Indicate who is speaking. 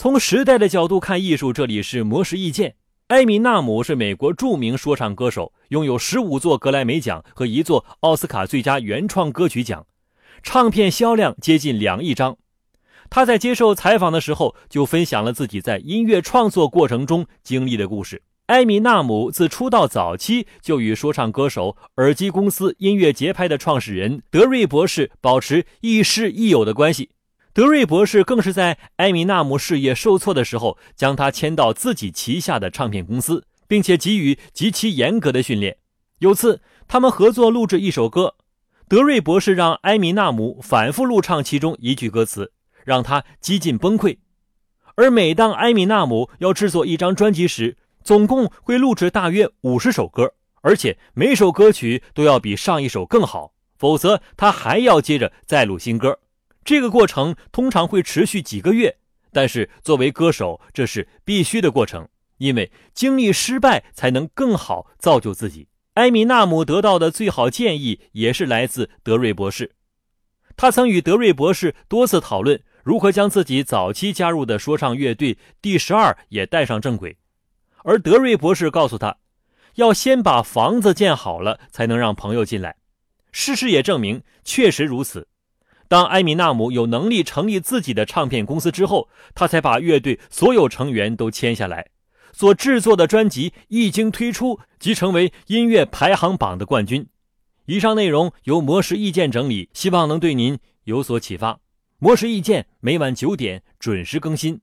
Speaker 1: 从时代的角度看艺术，这里是魔石意见。艾米纳姆是美国著名说唱歌手，拥有十五座格莱美奖和一座奥斯卡最佳原创歌曲奖，唱片销量接近两亿张。他在接受采访的时候就分享了自己在音乐创作过程中经历的故事。艾米纳姆自出道早期就与说唱歌手耳机公司音乐节拍的创始人德瑞博士保持亦师亦友的关系。德瑞博士更是在艾米纳姆事业受挫的时候，将他签到自己旗下的唱片公司，并且给予极其严格的训练。有次，他们合作录制一首歌，德瑞博士让艾米纳姆反复录唱其中一句歌词，让他几近崩溃。而每当艾米纳姆要制作一张专辑时，总共会录制大约五十首歌，而且每首歌曲都要比上一首更好，否则他还要接着再录新歌。这个过程通常会持续几个月，但是作为歌手，这是必须的过程，因为经历失败才能更好造就自己。埃米纳姆得到的最好建议也是来自德瑞博士，他曾与德瑞博士多次讨论如何将自己早期加入的说唱乐队第十二也带上正轨，而德瑞博士告诉他，要先把房子建好了，才能让朋友进来。事实也证明，确实如此。当埃米纳姆有能力成立自己的唱片公司之后，他才把乐队所有成员都签下来。所制作的专辑一经推出，即成为音乐排行榜的冠军。以上内容由魔石意见整理，希望能对您有所启发。魔石意见每晚九点准时更新。